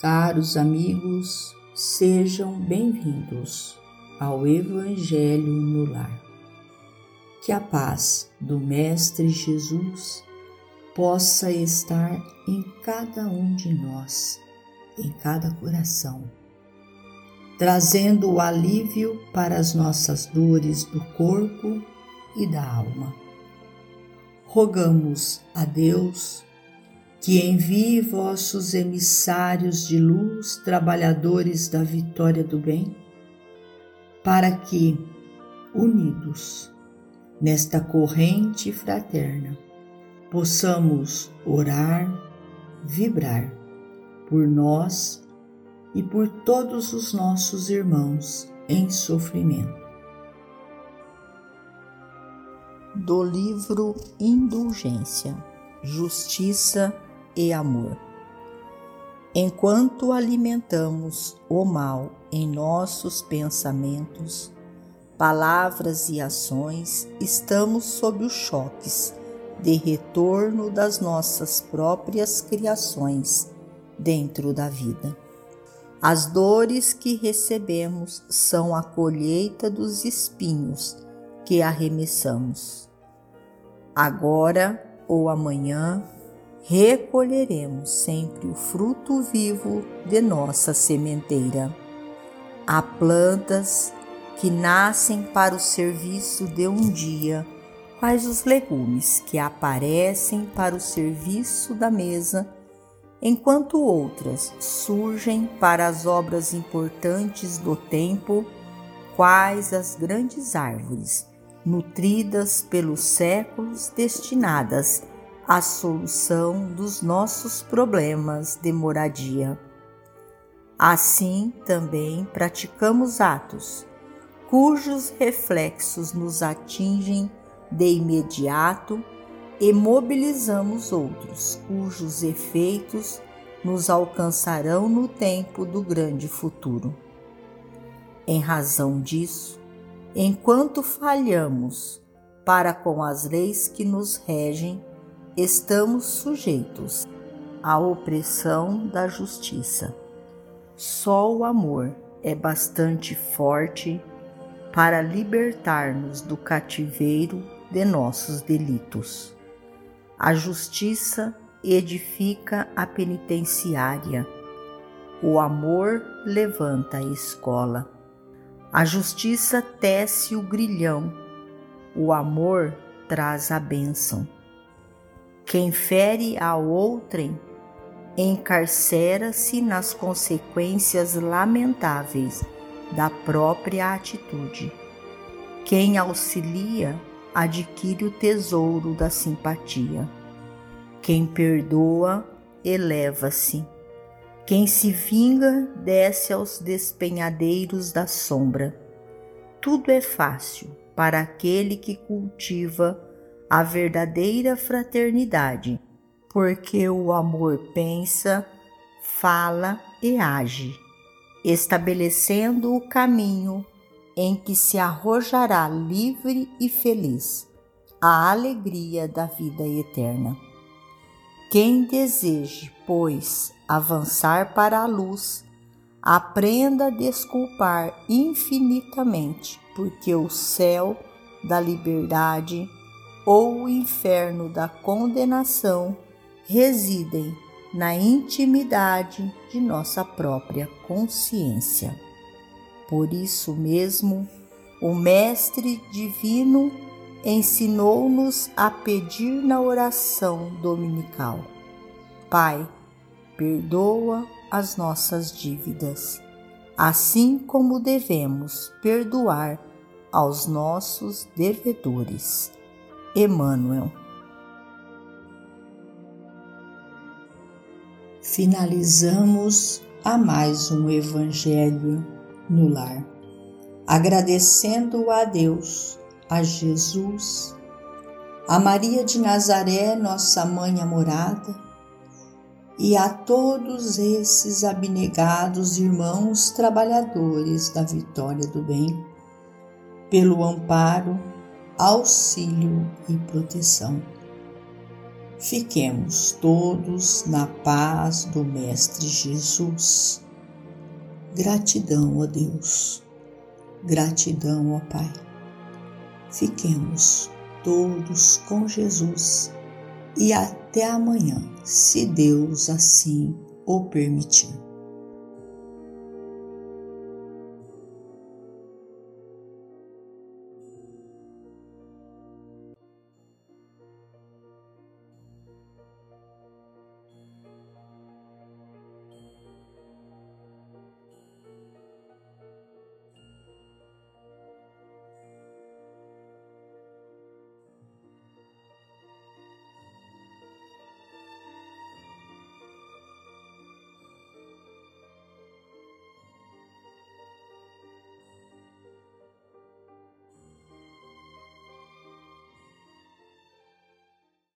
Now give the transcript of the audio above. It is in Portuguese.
Caros amigos, sejam bem-vindos ao Evangelho no Lar. Que a paz do Mestre Jesus possa estar em cada um de nós, em cada coração, trazendo o alívio para as nossas dores do corpo e da alma. Rogamos a Deus que envie vossos emissários de luz, trabalhadores da vitória do bem, para que, unidos nesta corrente fraterna, possamos orar, vibrar por nós e por todos os nossos irmãos em sofrimento. Do livro Indulgência, Justiça e amor. Enquanto alimentamos o mal em nossos pensamentos, palavras e ações, estamos sob os choques de retorno das nossas próprias criações dentro da vida. As dores que recebemos são a colheita dos espinhos que arremessamos. Agora ou amanhã recolheremos sempre o fruto vivo de nossa sementeira. Há plantas que nascem para o serviço de um dia, quais os legumes que aparecem para o serviço da mesa, enquanto outras surgem para as obras importantes do tempo, quais as grandes árvores, nutridas pelos séculos destinadas a solução dos nossos problemas de moradia. Assim também praticamos atos cujos reflexos nos atingem de imediato e mobilizamos outros cujos efeitos nos alcançarão no tempo do grande futuro. Em razão disso, enquanto falhamos para com as leis que nos regem, estamos sujeitos à opressão da justiça. Só o amor é bastante forte para libertar-nos do cativeiro de nossos delitos. A justiça edifica a penitenciária. O amor levanta a escola. A justiça tece o grilhão. O amor traz a bênção. Quem fere a outrem encarcera-se nas consequências lamentáveis da própria atitude. Quem auxilia adquire o tesouro da simpatia. Quem perdoa eleva-se. Quem se vinga desce aos despenhadeiros da sombra. Tudo é fácil para aquele que cultiva a verdadeira fraternidade, porque o amor pensa, fala e age, estabelecendo o caminho em que se arrojará livre e feliz a alegria da vida eterna. Quem deseje, pois, avançar para a luz, aprenda a desculpar infinitamente, porque o céu da liberdade ou o inferno da condenação residem na intimidade de nossa própria consciência. Por isso mesmo, o Mestre Divino ensinou-nos a pedir na oração dominical: Pai, perdoa as nossas dívidas, assim como devemos perdoar aos nossos devedores. Emmanuel. Finalizamos a mais um Evangelho no lar, agradecendo a Deus, a Jesus, a Maria de Nazaré, nossa mãe amorada, e a todos esses abnegados irmãos trabalhadores da vitória do bem, pelo amparo auxílio e proteção. Fiquemos todos na paz do Mestre Jesus. Gratidão, ó Deus. Gratidão, ó Pai. Fiquemos todos com Jesus e até amanhã, se Deus assim o permitir.